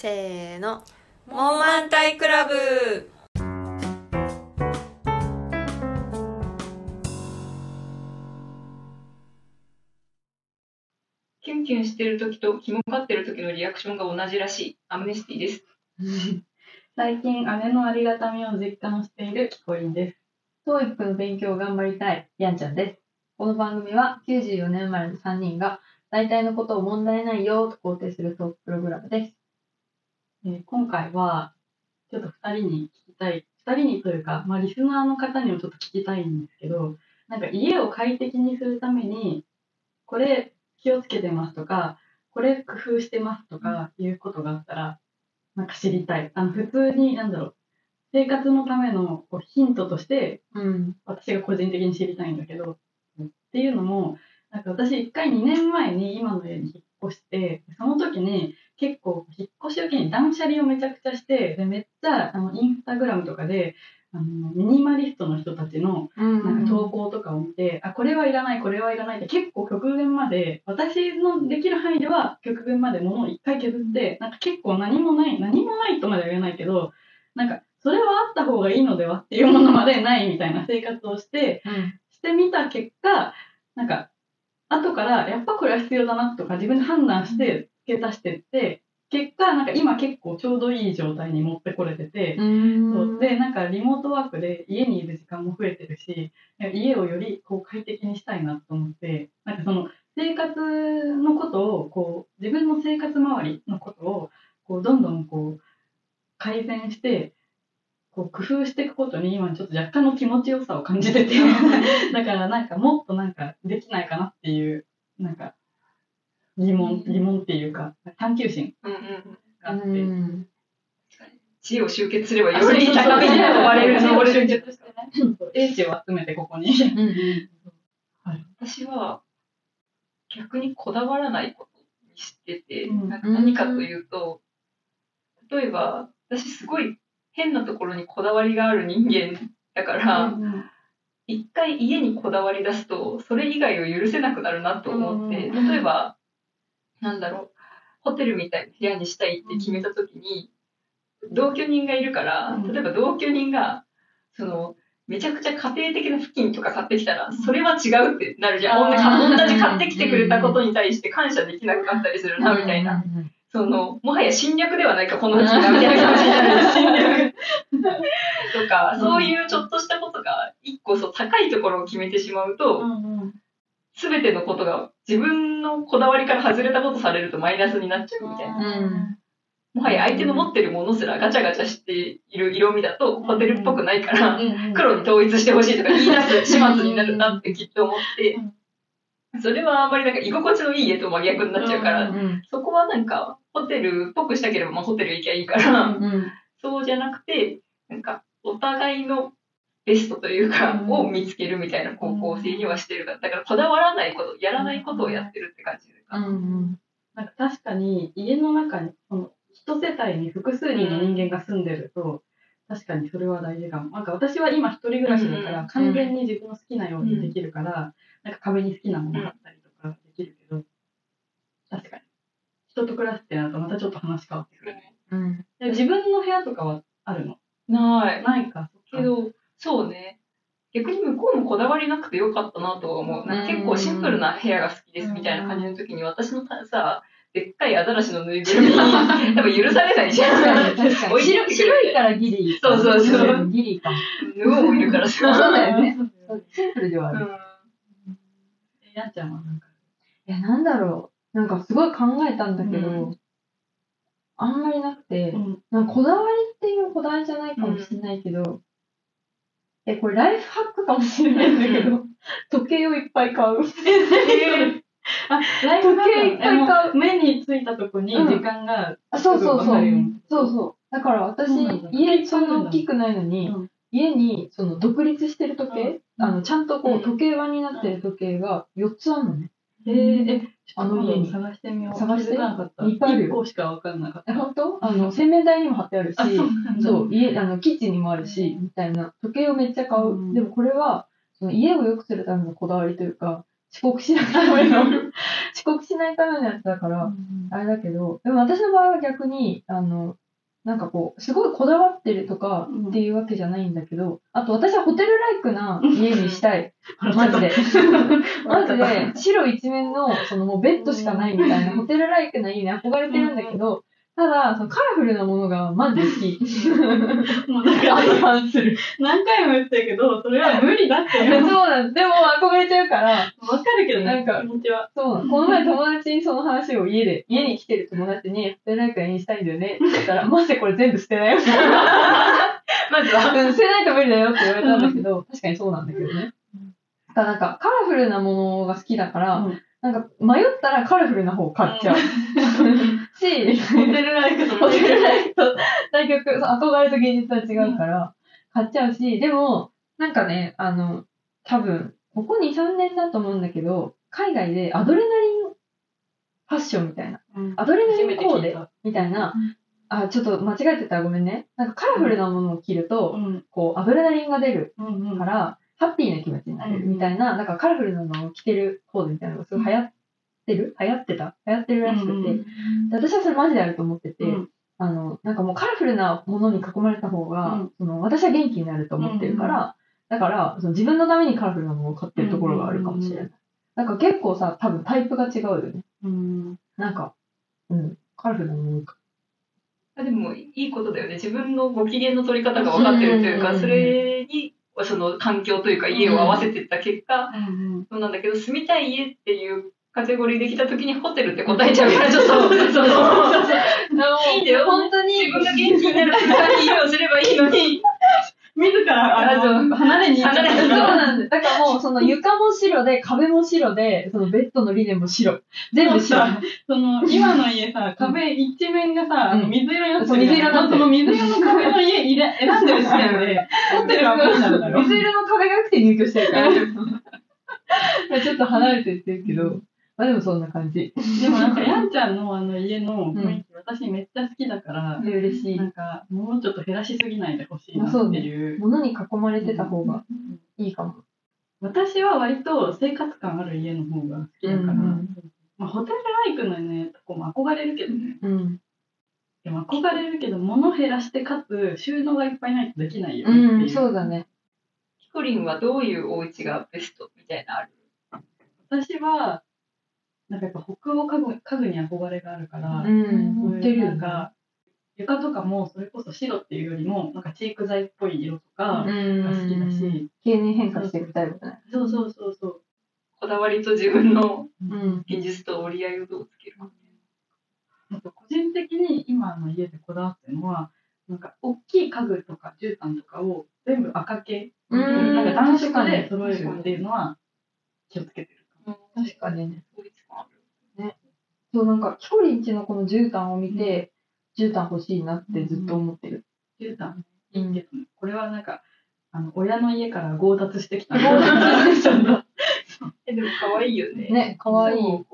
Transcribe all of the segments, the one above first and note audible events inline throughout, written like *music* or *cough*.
せーの。モンマンタイクラブキュンキュンしてる時とキモかってる時のリアクションが同じらしいアムネスティです。*laughs* 最近姉のありがたみを実感しているキコリンです。TOEIC の勉強を頑張りたいヤンちゃんです。この番組は94年生まれの3人が大体のことを問題ないよと肯定するトークプログラムです。えー今回はちょっと2人に聞きたい、2人にというか、まあ、リスナーの方にもちょっと聞きたいんですけど、なんか家を快適にするために、これ気をつけてますとか、これ工夫してますとかいうことがあったら、なんか知りたい。あの普通に、なんだろう、生活のためのこうヒントとして、うん。私が個人的に知りたいんだけど、っていうのも、なんか私一回2年前に今の家に引っ越して、その時に結構引っ越しを機に断捨離をめちゃくちゃして、でめっちゃあのインスタグラムとかで、あのミニマリストの人たちのうんなんか投稿とかを見て、あ、これはいらない、これはいらないって結構極限まで、私のできる範囲では極限まで物を一回削って、なんか結構何もない、何もないとまでは言えないけど、なんかそれはあった方がいいのではっていうものまでないみたいな生活をして、うん。してみた結果、なんか、後からやっぱこれは必要だなとか自分で判断して付け足してって、結果、なんか今結構ちょうどいい状態に持ってこれてて、そう。で、なんかリモートワークで家にいる時間も増えてるし、家をよりこう快適にしたいなと思って、なんかその生活のことを、こう自分の生活周りのことを、こうどんどんこう改善して、こう工夫していくことに今ちょっと若干の気持ちよさを感じてて、*laughs* だからなんかもっとなんかできないかなっていう、なんか疑問、疑問っていうか探求心。があって、うん。知恵を集結すればあより高みに登れる登れる。集結してね。そう英知を集めてここに。うん。私は逆にこだわらないことにしてて、うん。なん。か何かというと、例えば私すごい変なところにこだわりがある人間だから、一回家にこだわり出すと、それ以外を許せなくなるなと思って、うん。例えば、なんだろう、ホテルみたいな部屋にしたいって決めたときに、同居人がいるから、うん例えば同居人が、その、めちゃくちゃ家庭的な付近とか買ってきたら、それは違うってなるじゃん。同じ買ってきてくれたことに対して感謝できなくなったりするな、みたいな。。その、もはや侵略ではないか、このうちが、みたいな感じになる。侵略。とか、うんそういうちょっとしたことが、一個そう高いところを決めてしまうと、すべてのことが自分のこだわりから外れたことされるとマイナスになっちゃうみたいな。うんもはや相手の持ってるものすらガチャガチャしている色味だとホテルっぽくないから、黒に統一してほしいとか言い出す始末になるなってきっと思って、それはあんまりなんか居心地のいい家と真逆になっちゃうから、うん。そこはなんかホテルっぽくしたければまあホテル行きゃいいから、うん。そうじゃなくて、なんかお互いのベストというか、うんを見つけるみたいな方向性にはしてるから、だからこだわらないこと、やらないことをやってるって感じか？な。うん。なんか確かに家の中にその一世帯に複数人の人間が住んでると、確かにそれは大事かも。なんか私は今一人暮らしだから、うん完全に自分の好きなようにできるから、なんか壁に好きなもの貼ったりとかできるけど、確かに。人と暮らすってなるとまたちょっと話変わってくるね。うん。で自分の部屋とかはあるの？ない。ないかけど、そうね。逆に向こうもこだわりなくてよかったなとは思う。なんか結構シンプルな部屋が好きですみたいな感じの時に、私のさ、でっかいアザラシのぬいぐるみ、*laughs* 多分許されないじゃん。確かに確かに。置いておいてくれる白いからギリ。そうそうそうギリかも。ヌオもいるからさ。*laughs* そうだよねシンプルではある。うんえやっちゃんはなんか。いや、なんだろう。なんかすごい考えたんだけど、うんあんまりなくて、うんなんかこだわりっていうこだわりじゃないかもしれないけど、え、これライフハックかもしれないんだけど、時計をいっぱい買う。あ、ライフハック時計いっぱい買う。目についたとこに時間が、あそうそうそう。そうそう。だから私家そんな大きくないのに、うん。家にその独立してる時計、うん。あのちゃんとこうん。う時計輪になってる時計が4つあるのね。えー、え、あの家に探してみよう。探して？なかった。いっぱいあるよ。1個しかわかんなかっえ、た。本当？あの、洗面台にも貼ってあるし、あそう家、あの、キッチンにもあるし、みたいな、時計をめっちゃ買う。うん。でもこれは、その家を良くするためのこだわりというか、遅刻しないための、遅 *laughs* 遅刻しないためのやつだから、うん。あれだけど、でも私の場合は逆に、あの、なんかこう、すごいこだわってるとかうん。っていうわけじゃないんだけど、あと私はホテルライクな家にしたい。マジで。マジで、白一面の、そのもうベッドしかないみたいな、ホテルライクな家に憧れてるんだけど、ただ、そのカラフルなものがマジで好き。*laughs* もうなんか相反する。何回も言ってるけど、それは無理だってそう。なんです。でも憧れちゃうから、わかるけどね、なんか気持ちは。そう。この前友達にその話を家で、家に来てる友達に、ホテルライクな家にしたいんだよねって言ったら、*laughs* マジでこれ全部捨てないよ。*laughs* まずは。うん捨てないと無理だよって言われたんだけど、確かにそうなんだけどね。だなんか、カラフルなものが好きだから、うんなんか、迷ったらカラフルな方買っちゃう。*laughs* し、ホテルライクとホテルライクと対局、憧れと現実は違うから、買っちゃうし、でも、なんかね、あの、多分、ここ2、3年だと思うんだけど、海外でアドレナリンファッションみたいな、アドレナリンコーデみたいな、あ、ちょっと間違えてた。らごめんね。なんかカラフルなものを着ると、うん。こう、アドレナリンが出るうんうん。から、ハッピーな気持ちになれるみたいな、なんかカラフルなのを着てるコーデみたいなのがすごい流行ってる？流行ってた？流行ってるらしくて、私はそれマジであると思ってて、うん。あの、なんかもうカラフルなものに囲まれた方が、うん。その私は元気になると思ってるから、だからその自分のためにカラフルなものを買ってるところがあるかもしれない。うんなんか結構さ、多分タイプが違うよね。うん。なんか、うん、カラフルなものか。あでも、いいことだよね。自分のご機嫌の取り方が分かってるというか、うん。それに、その環境というか家を合わせていった結果、うん。そうなんだけど、住みたい家っていうカテゴリーできた時にホテルって答えちゃうから、ちょっと、その、*laughs* いいんだよ。本当に。自分が元気になる空間に家をすればいいのに、自らあの離れに行っちゃった。離れにそうなんです。だからもう、その床も白で、壁も白で、そのベッドのリネンも白。全部白。その今の家さ、壁一面がさ、水色になってそう水色になってる。その水色の壁の家選んでる時点で、ホテルは無理なんだよ。水色の壁が良くて入居してるから。*laughs* ちょっと離れてってるけど、まあでもそんな感じ。でもなんか、やんちゃんのあの家のうん雰囲気、私めっちゃ好きだから、で嬉しいな。んか、もうちょっと減らしすぎないでほしいなっていう。物に囲まれてた方がいいかも。私は割と生活感ある家の方が好きだから、うんうんまあ、ホテルライクのね、とこも憧れるけどね。うん。でも憧れるけど、物減らしてかつ収納がいっぱいないとできないよねってうん。そうだね。ヒコリンはどういうお家がベストみたいなのある？私は、なんかやっぱ北欧家具家具に憧れがあるから、うってるよね。なんか、床とかもそれこそ白っていうよりも、なんかチーク材っぽい色とかうんが好きだし、経年変化していくタイプだね。そうそうそうそう。こだわりと自分のうん。現実と折り合いをどうつけるか。あと個人的に今の家でこだわってるのは、なんか大きい家具とか絨毯とかを全部赤系、うんなんか暖色で揃えるっていうのは気をつけてる。確かにね。そう、なんか、キコリンチのこの絨毯を見て、絨毯欲しいなってずっと思ってる。絨毯いいけどね、これはなんか、あの親の家から強奪してきた。え、*laughs* でも可愛いよね。ね、かわいい。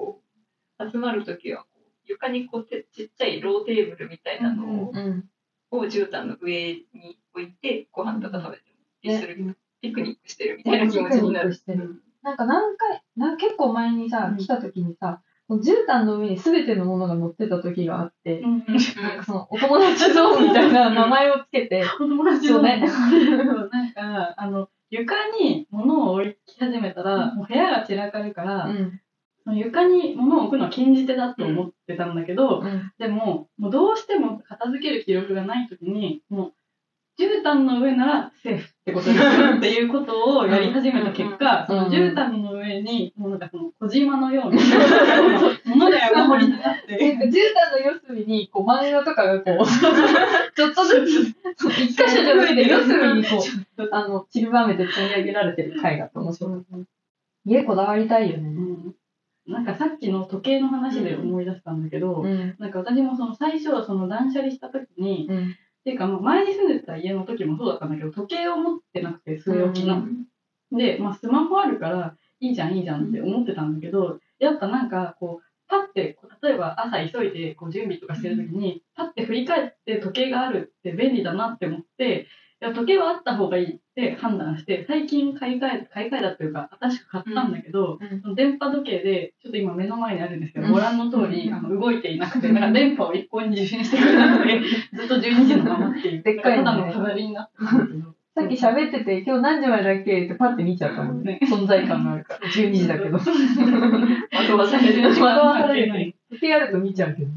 集まるときは床にこうてちっちゃいローテーブルみたいなのを,、うん。を絨毯の上に置いて、ご飯とか食べても、ね一緒にピクニックしてるみたいな気持ちになる。してる。なんか何回、な結構前にさう、ん来た時にさ、絨毯の上に全てのものが乗ってた時があって、うんなんかその、お友達ゾーンみたいな名前をつけて、*laughs* 子供たちのそうね。*laughs* なんか、あの、床に物を置き始めたら、もう部屋が散らかるから、うん。床に物を置くのは禁じ手だと思ってたんだけど、うん。でも、もうどうしても片付ける気力がないときに、もう、絨毯の上ならセーフってことにするっていうことをやり始めた結果、うんその絨毯の上に、もうなんかその小島のように、物が山盛りになって、か絨毯の四隅に、こう、漫画とかがこう、*laughs* ちょっとずつ、一箇所じゃなくて四隅にこう、あの、散りばめて積み上げられてる回があって面白い。家こだわりたいよね。うんなんかさっきの時計の話で思い出したんだけど、うん。なんか私もその最初、その断捨離した時に、うん。っていうかまあ前に住んでた家の時もそうだったんだけど、時計を持ってなくて据え置きの。で、まあスマホあるからいいじゃんいいじゃんって思ってたんだけど、やっぱなんかこう、パッて、例えば朝急いでこう準備とかしてる時に、パッて振り返って時計があるって便利だなって思って、いや時計はあった方がいいって判断して、最近買い替え、買い替えたというか、新しく買ったんだけど、その電波時計で、ちょっと今目の前にあるんですけど、うんご覧の通り、うんあの動いていなくて、なんか電波を一向に受信してくれなくて、ずっと12時のままっていう。でっかいのねただの飾りになってたんだけど。さっき喋ってて、今日何時までだっけってパッて見ちゃったもんね。存在感があるから。12時だけど。惑わされる。惑わされ。時計あると見ちゃうけど。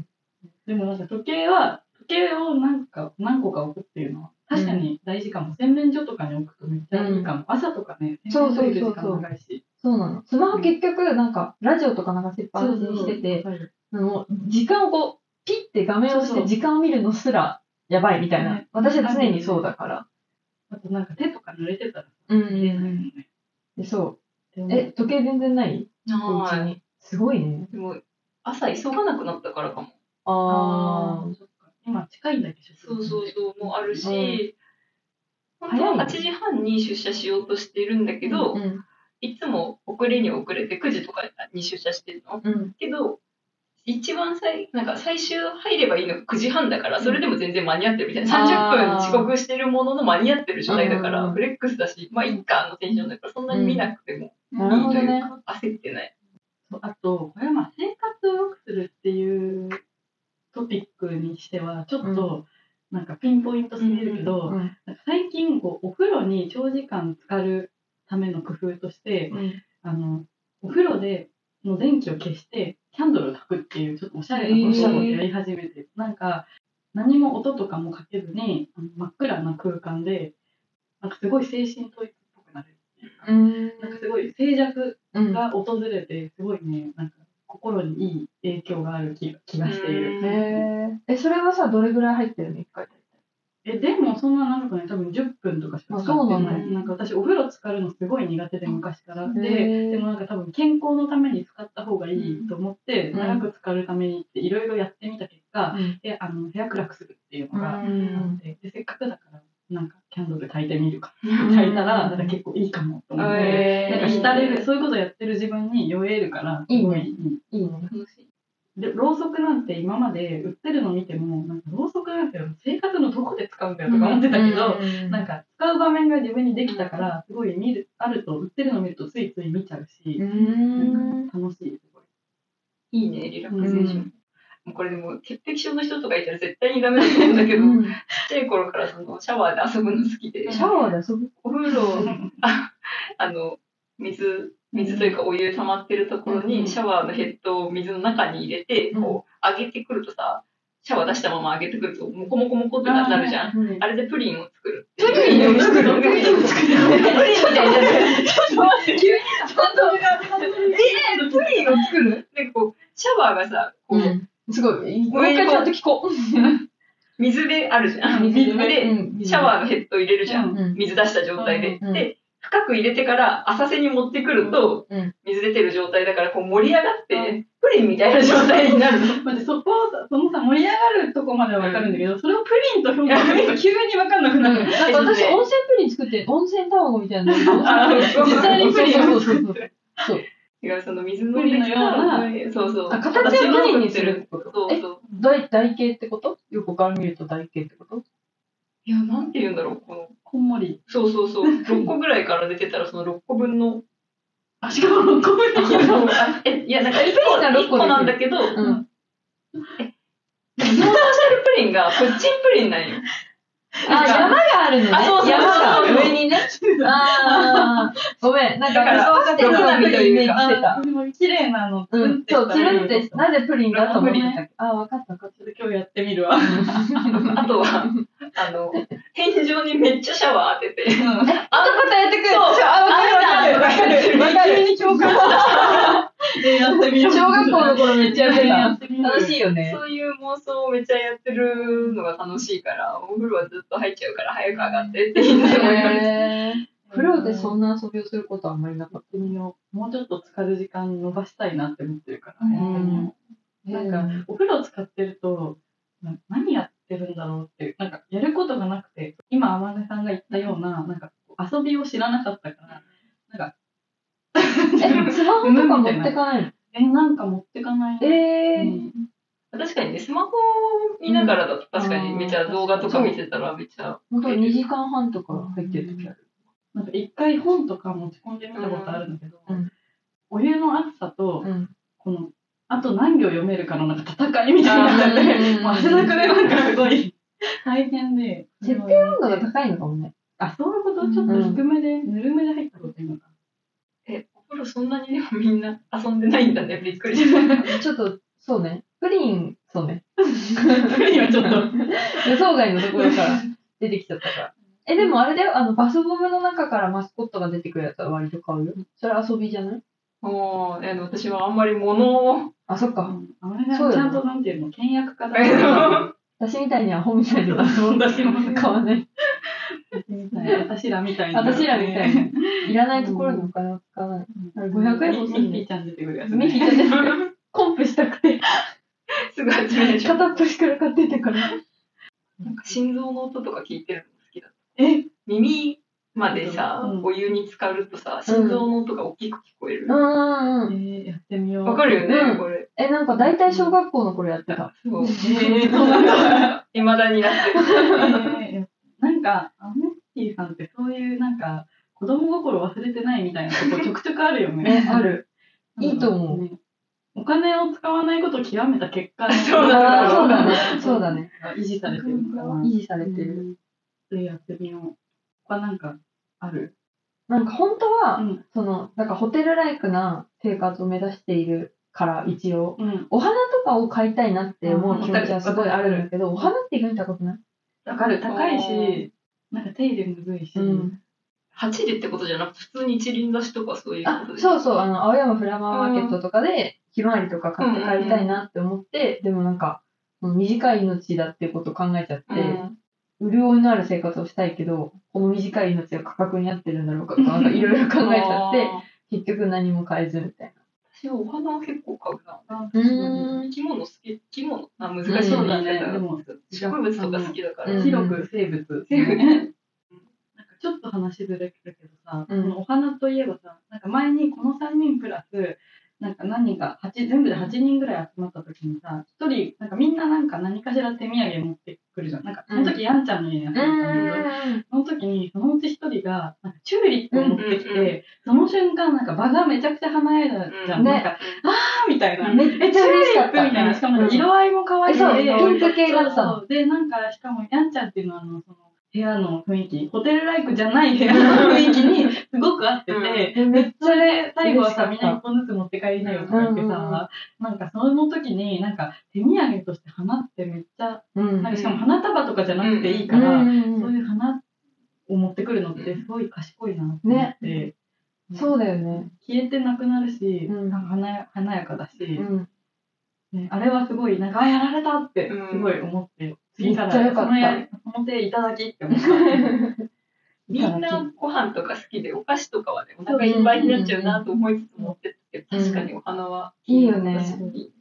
でもなんか時計は、時計をなんか何個か置くっていうのは、確かに大事かも。洗面所とかに置くとめっちゃいいかも。朝とかね、そうそうそうそう洗面所いる時間長いし。そうなの。スマホ結局、なんか、ラジオとか流しっぱなしにしてて、あの、時間をこう、ピッて画面を押して時間を見るのすら、やばいみたいなね。私は常にそうだから。あとなんか手とか濡れてたらうん見れないもんね。でそう。え、時計全然ない？おはい。すごいね。でも、朝急がなくなったからかも。あー今近いんだけど。そうそうそう、もうあるうんし、本当は8時半に出社しようとしてるんだけど、うん。いつも遅れに遅れて9時とかに出社してるの？うん。けど、一番最、なんか最終入ればいいのが9時半だから、それでも全然間に合ってるみたいな。あー30分遅刻してるものの間に合ってる状態だから、うんフレックスだし、まあいいかのテンションだから、そんなに見なくてもいいというほどね。か、焦ってない。あと、これはまあ生活を良くするっていうトピックにしては、ちょっとなんかピンポイントすぎるけど、最近こうお風呂に長時間浸かるための工夫として、うん。あの、お風呂での電気を消して、キャンドルを焚くっていう、ちょっとおしゃれなことをやり始めて、なんか、何も音とかもかけずに、真っ暗な空間で、なんかすごい精神統一っぽくなるっていうか。うん。なんかすごい静寂うん。が訪れて、すごいね、なんか心にいい影響がある気が気がしている。へえ。え、それはさ、どれぐらい入ってるの？一回大体。え、でもそんな長くない多分10分とかしか使ってあそうなない。なんか私お風呂浸かるのすごい苦手で昔から。へで、ーでもなんか多分健康のために使った方がいいと思って、うん長く浸かるためにっていろいろやってみた結果、うん。で、あの、部屋暗くするっていうのがあうんって、で、せっかくだから、なんかキャンドル焚いてみるか。ん焚いたら、なんか結構いいかもと思って。なんか浸れる、そういうことやってる自分に酔えるから、すごいいい。いいね。楽しい。で、ろうそくなんて今まで売ってるの見ても、なんかろうそくなんて生活のどこで使うんだよとか思ってたけど、うんなんか使う場面が自分にできたから、すごい見る、あると、売ってるの見るとついつい見ちゃうしう、ん。なんか楽しい、すごい。いいね、リラクゼーション。これでも潔癖症の人とかいたら絶対にダメだと思うんだけど、うんちっちゃい頃からそのシャワーで遊ぶの好きで、シャワーで遊ぶ？お風呂、ああの、水、水というかお湯溜まってるところうんにシャワーのヘッドを水の中に入れて、うんこう、上げてくるとさ、シャワー出したまま上げてくると、モコモコモコってなるじゃん。ん。あれでプリンを作る。プリンを作るプリンを作る。プリンみたいになる。ちょっと待って、急にちょっプリンを作る？で、こう、シャワーがさ、こう、うん。すごい。もう一回ちゃんと聞こう。水であるじゃん。水でシャワーのヘッドを入れるじゃん。うん水出した状態で。うんで、深く入れてから浅瀬に持ってくると、うん。水出てる状態だからこう盛り上がって、プリンみたいな状態になる *laughs* そこそのさ、盛り上がるとこまではわかるんだけど、それをプリンと表現すると急にわかんなくなる。なんか私、温泉プリン作って、温泉卵みたいな。*laughs* 実際にプリンそうをそう。そう。そう。違う、その水のようなそうそう。あ形をプリンにするってこと？そうそう。大、台形ってこと？横から見ると台形ってこと？いや、なんて言うんだろう、この、こんもり。そうそうそう。*laughs* 6個ぐらいから出てたら、その6 *laughs* 個分の、あ、しかも、こんもりできるの。え、いや、なんか1プリンが六個個なんだけど、うん。想像してるプリンがプッチンプリンなんよ。あ、山があるのね。あそうそうそう山が上にね。ああ、ごめん。なんか、そうしてるのを見るイメージしてた。綺麗なの、うん、そう、つるって、なぜプリンだと思ってプリたっけ？あ、わかったわかっちょっと今日やってみるわ。あとは、あの、天井にめっちゃシャワー当てて、た。またやってくる。そうあ、わかるわかる。わかる。わかる。急 *laughs* に共感した。えやってみよう。小学校の頃めっちゃやってた。やってみよう楽しいよね。そういう妄想をめっちゃやってるのが楽しいから、お風呂はずっと入っちゃうから早く上がってって言っても言われて。へー風呂でそんな遊びをすることはあんまりなかっやってみよう。もうちょっと浸かる時間伸ばしたいなって思ってるから、うんやってみよう。た。なんか、お風呂使ってると、な何やってるんだろうっていう、なんか、やることがなくて、今、天音さんが言ったような、なんか、遊びを知らなかったから、なんか、*laughs* え、スマホとか持ってかないの？え、なんか持ってかない。えーうん確かにね、スマホ見ながらだと確かにめっちゃ動画とか見てたらめっちゃ。本当2時間半とか入ってる時ある。なんか一回本とか持ち込んでみたことあるんだけど、うんお湯の熱さと、うん。この、あと何行読めるかのなんか戦いみたいになっちゃって、もう汗だくでなんかすごい *laughs* 大変で。設定温度が高いのかもね。あ、そういうこと？ちょっと低めで、ぬるめで入ったこといいのか。え、お風呂そんなにでもみんな遊んでないんだね。びっくりした。ちょっと、そうね。プリン、そうね。*laughs* 今ちょっと。*laughs* 予想外のところから出てきちゃったから。え、でもあれだよ、あの、バスボムの中からマスコットが出てくるやつは割と買うよ。それ遊びじゃない？もう、あの私はあんまり物を。あ、そっか。あれがそうだねちゃんとなんていうの、倹約家だ *laughs* あ私みたいにアホみたいな私も買わない。私らみたいな。私らみたいに。*laughs* いらないところにお金を使わない。あれ500円欲しいねミッキーちゃん出てくるやつ、ね。ミキちゃんですコンプしたくて、すぐ集める。片っ端から買ってたから。なんか心臓の音とか聞いてるの好きだ。え？耳までさ、うんお湯に浸かるとさ、心臓の音が大きく聞こえる。うんうんうん。えー、やってみよう。わかるよね、うんこれ。え、なんか大体小学校の頃やってた。そう。えー、そうなんだ。*laughs* 未だになってる。えーなんか、アメッティさんってそういうなんか、子供心忘れてないみたいなとこ *laughs* ちょくちょくあるよね。ね、ある。いいと思うねお金を使わないことを極めた結果のそうだそうだね。そうだね。維持されてるのかな。維持されてる。それやってみよう。他なんかある？なんか本当は、うん。その、なんかホテルライクな生活を目指しているから、一応。うん。お花とかを買いたいなって思う気持ちはすごいあるんだけど、うんお花って意外に高くない？わかる。高いし、なんか手入れむずいし。うん。8でってことじゃなくて、普通に一輪挿しとかそういうこあと、で。そうそう、あの、青山フラワーマーケットとかで、ひまわりとか買って帰りたいなって思って、でもなんか、短い命だっていうことを考えちゃって、うん。潤いのある生活をしたいけど、この短い命が価格に合ってるんだろうかとか、いろいろ考えちゃって、結局何も買えずみたい私はお花は結構買うな。あな。う生き物好き、生き物あ、難しいうんそうだね。植物とか好きだから。うん広く生物。生物なんかちょっと話ずれるけどさ、うんこのお花といえばさ、なんか前にこの3人プラス、なんか何人か、八全部で8人ぐらい集まった時にさ、一人、なんかみんななんか何かしら手土産持ってくるじゃん。なんかその時やんちゃんの家に集まったんだけど、その時にそのうち一人が、なんかチューリップを持ってきて、その瞬間なんか場がめちゃくちゃ華やいだじゃん。ねなんか、あーみたいな。めっちゃ嬉しかった。みたいな。しかも色合いも可愛いそうで、ピンク系だったのそうそうで、なんか、しかも、やんちゃんっていうのは、あの、その、部屋の雰囲気、ホテルライクじゃない部屋の雰囲気に *laughs* すごく合ってて、うん。めっちそれで最後はさ、みんな一本ずつ持って帰りなよとか言ってさ、なんかその時に、なんか手土産として花ってめっちゃ、うんなんかしかも花束とかじゃなくていいから、うんそういう花を持ってくるのってすごい賢いなって思って、そうだよね。消えてなくなるし、うん。なんか華や華やかだし、うん。ね、あれはすごい、なんか、あ、やられたってすごい思って、次からめっちゃよかった。そのやその手いただきって思った。*laughs* みんなご飯とか好きで、お菓子とかはね、お腹いっぱいになっちゃうなと思いつつ持ってって、うん。確かにお花は。いいよね。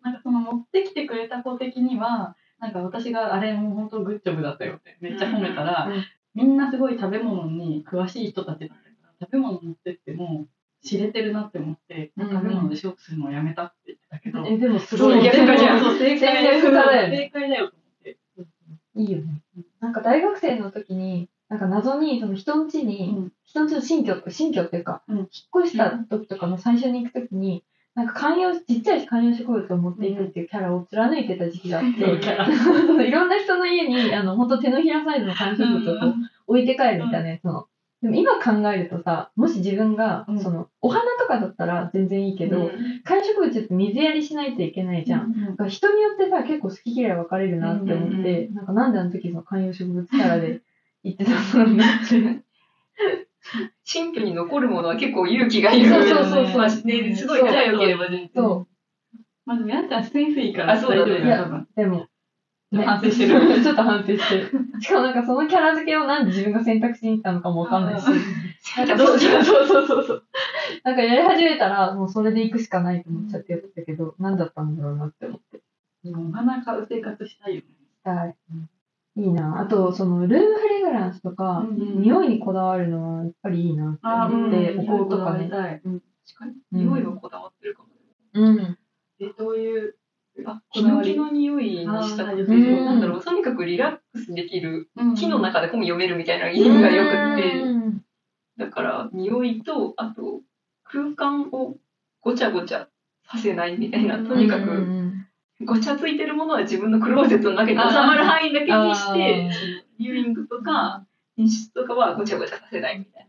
なんかその持ってきてくれた子的には、なんか私があれもう本当グッジョブだったよってめっちゃ褒めたら、うん。みんなすごい食べ物に詳しい人たちだったから、食べ物持ってっても知れてるなって思って、うん食べ物で勝負するのをやめたって言ってたけど、え、でもすごい。逆化じゃんそう正解だよね正解だよと思って。いいよね。なんか大学生の時に、なんか謎に、その人ん家に、うん人ん家の新居、新居っていうか、うん引っ越した時とかの最初に行く時に、なんか観葉、ちっちゃい観葉植物を持っていくっていうキャラを貫いてた時期があって、*laughs* いろんな人の家に、あの、本当手のひらサイズの観葉植物を置いて帰るみたいなやつの。でも今考えるとさ、もし自分が、うんその、お花とかだったら全然いいけど、うん観葉植物って水やりしないといけないじゃん。だから人によってさ、結構好き嫌い分かれるなって思って、なんかなんであの時その観葉植物キャラで *laughs* 言ってたのかなって。新居に残るものは結構勇気がいる。そうそうそうそうまあねすごい仲良ければ全然。そまあでもやんちゃんセンスいいからあそうだね多分う。でも、ね反省してる。*laughs* ちょっと反省してる。しかもなんかそのキャラ付けをなんで自分が選択しに行ったのかもわかんないし。なんかそうそうそうそう。なんかやり始めたらもうそれで行くしかないと思っちゃってやってたけど、何だったんだろうなって思って。でもお花買う生活したいよね。はい。いいな。あと、その、ルームフレグランスとか、うん匂いにこだわるのはやっぱりいいなって思って、お香とかね。確かに。匂いはこだわってるかも。うん。え、どういうあ、ヒノキの匂いにしたくて、うん。なんだろう、とにかくリラックスできる、うん。木の中で本読めるみたいな意味がよくって、うん。だから、匂いと、あと、空間をごちゃごちゃさせないみたいな、とにかく、んごちゃついてるものは自分のクローゼットの中に収まる範囲だけにして、リビングとか、寝室とかはごちゃごちゃさせないみたい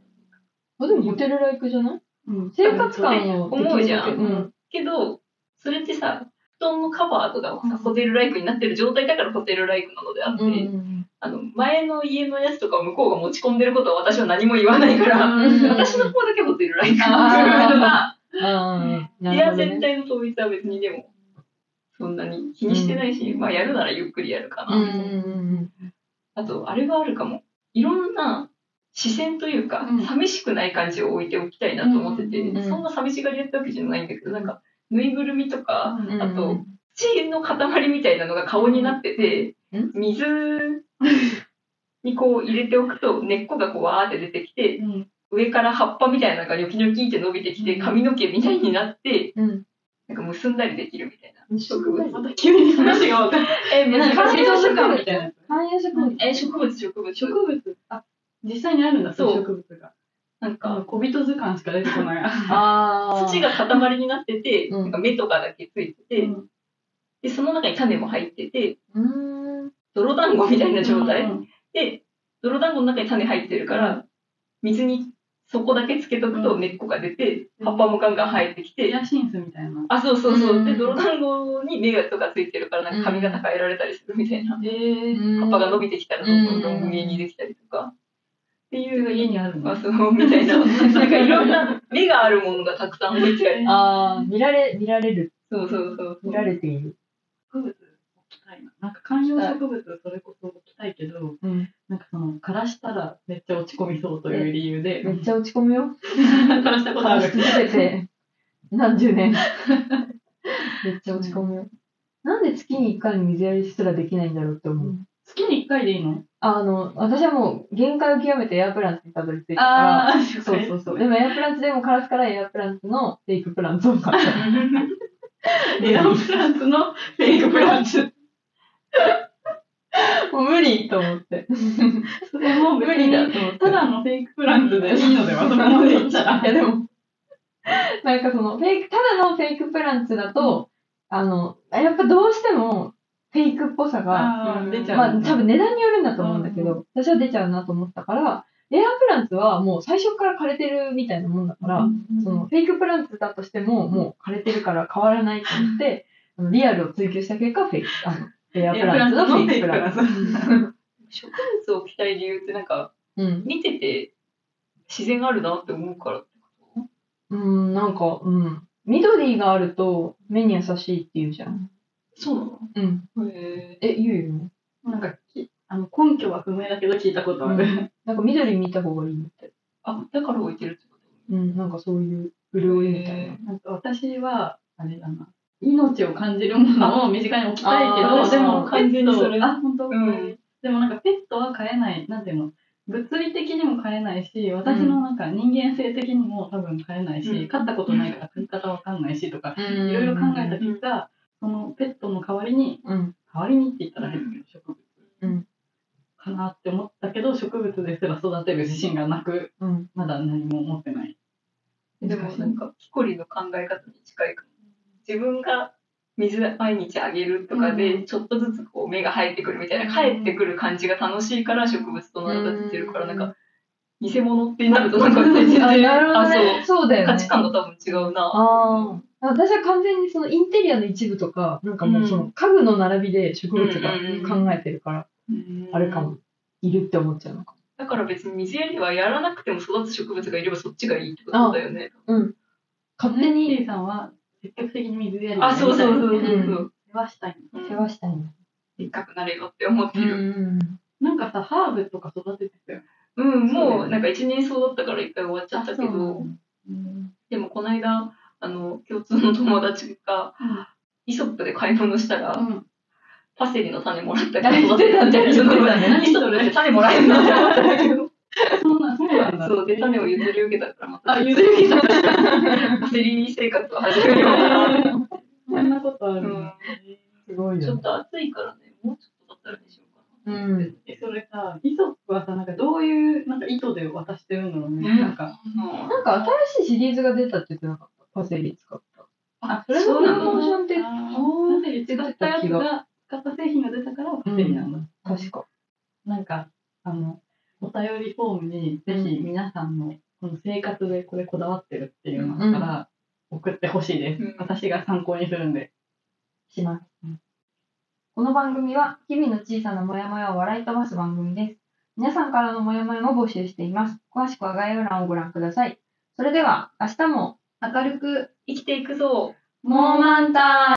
な。あでもホテルライクじゃない？うん。生活感を思うじゃん。うん。けど、それってさ、布団のカバーとかもさ、ホテルライクになってる状態だからホテルライクなのであって、うんあの、前の家のやつとかを向こうが持ち込んでることは私は何も言わないから、うん私の方だけホテルライク。な部屋るほどね。全体の統一は別にでも、そんなに気にしてないし、まあやるならゆっくりやるかな。あと、あれがあるかも。いろんな視線というか、うん。寂しくない感じを置いておきたいなと思ってて、そんな寂しがりやったわけじゃないんだけど、なんか、ぬいぐるみとか、うんあと、土の塊みたいなのが顔になってて、うん？水にこう入れておくと根っこがこうわーって出てきて、うん上から葉っぱみたいなのがニョキニョキって伸びてきて、うん髪の毛みたいになって、うんなんか結んだりできるみたいな植物。また急に話が分かる。え、難植物みたいな。観葉植物え、植物、植物。植物あ、実際にあるんだ、そう植物が。なんか、あ小人図鑑しか出てこない。*laughs* ああ土が塊になってて、うん。なんか芽とかだけついてて、うん。で、その中に種も入ってて、うーん。泥団子みたいな状態、うん。で、泥団子の中に種入ってるから、水にそこだけつけとくとうん。根っこが出て、うん。葉っぱもガンガン生えてきて、エアシンスみたいな。あ、そうそうそう。うん。で、泥団子に芽とかついてるから、なんか髪型変えられたりするみたいな。えー、葉葉っぱが伸びてきたらどんどんどんどん上にできたりとか。っていそうれが家にあるのあ、そう、みたいな。なんかいろんな *laughs* 芽があるものがたくさん置いてある。ああ見られ見られる。そうそうそう。見られている。植物置きたいな。なんか観葉植物それこそ置きたいけど、うん。なんかその、枯らしたらめっちゃ落ち込みそうという理由で、めっちゃ落ち込むよ。枯らしたことある。続けて。何十年。*laughs* めっちゃ落ち込むよ。なんで月に1回水やりすらできないんだろうって思う月に1回でいいの？あの私はもう限界を極めてエアプランツにたどり着いたからああ、そうそうそう。でもエアプランツでもカラスからエアプランツのフェイクプランツを買った。*laughs* エアプランツのフェイクプランツ。*laughs* もう無理と思って。それも無理だと思って。ただのフェイクプランツでいいのではそこまで言ったら。いやでも、なんかそのフェイク、ただのフェイクプランツだと、あの、やっぱどうしてもフェイクっぽさが、出ちゃう。まあ多分値段によるんだと思うんだけど、私は出ちゃうなと思ったから、エアプランツはもう最初から枯れてるみたいなもんだから、そのフェイクプランツだとしてももう枯れてるから変わらないと思って、リアルを追求した結果、フェイク、あの、エアプランツのフェイクプランツ。*laughs* 植物を置きたい理由ってなんか、うん。見てて自然あるなって思うからってこうん、なんか、うん。緑があると目に優しいって言うじゃん。とそうなの？うん。へえ、言うよ。ね。なんかき、あの根拠は不明だけど聞いたことある。なんか緑見た方がいいって。あ、だから置いてるってこうん、なんかそういう潤いみたいへな。なんか私は、あれだな。命を感じるものを身近に置きたいけど、でも完全にあ、本当、うん。でもなんかペットは飼えない、なんていうの、物理的にも飼えないし、私のなん。か人間性的にも多分飼えないし、うん。飼ったことないから飼い方わかんないしとか、いいろいろ考えた結果、そのペットの代わりに、うん。代わりにって言ったら変だけど、植物。うんかなって思ったけど、植物ですら育てる自信がなく、うん。まだ何も持ってない。とでもなんか、キコリの考え方に近いかも。自分が水毎日あげるとかうで、んちょっとずつこう芽が生えてくるみたいな、帰ってくる感じが楽しいから植物と成り立ってるから、なんか、偽物ってなるとなんか全然、*laughs* あ、なるほどあ、ね。そうだそう。よね。価値観が多分違うな。ああ。私は完全にそのインテリアの一部とか、なんかもうその家具の並びで植物が考えてるから、あれかも。いるって思っちゃうのかだから別に水やりはやらなくても育つ植物がいればそっちがいいってことだよね。も。うん。勝手にさんは積極的に水やりをあ、そうそうそうそうう。世話したいの。うん世話したいの。でっかくなれよって思ってうる。ん。なんかさ、ハーブとか育ててたよ。うん、もそうなんか一年草だったから一回終わっちゃったけど、うんでもこの間、あの、共通の友達が、イソップで買い物したら、うん。パセリの種もらったあ言ってたねちょっと何それって種もらえるのって思ったんだけど。そうなんそうなんだ。そう、で、種を譲り受けたから、また、あ、譲り受けた。パセリ生活を始めようかな。*laughs* そんなことあるうんの。へごいよちょっ。と暑いからね、もうちょっとだったらにしようかな。うん。え、それさ、イ意図で渡してるんだろうね。うんなんか、なんか新しいシリーズが出たって言ってなかった。パセリ使った。あ、それのプロモーションって、パセリ使ったやつが、使った製品が出たからパセリなんだ。確か。なんか、あの、お便りフォームに、ぜひ皆さんの、この生活でこれこだわってるっていうのがあったら、送ってほしいです、うん私が参考にするんで。します。この番組は、日々の小さなモヤモヤを笑い飛ばす番組です。皆さんからのモヤモヤも募集しています。詳しくは概要欄をご覧ください。それでは、明日も明るく、生きていくぞ。モーマンタイム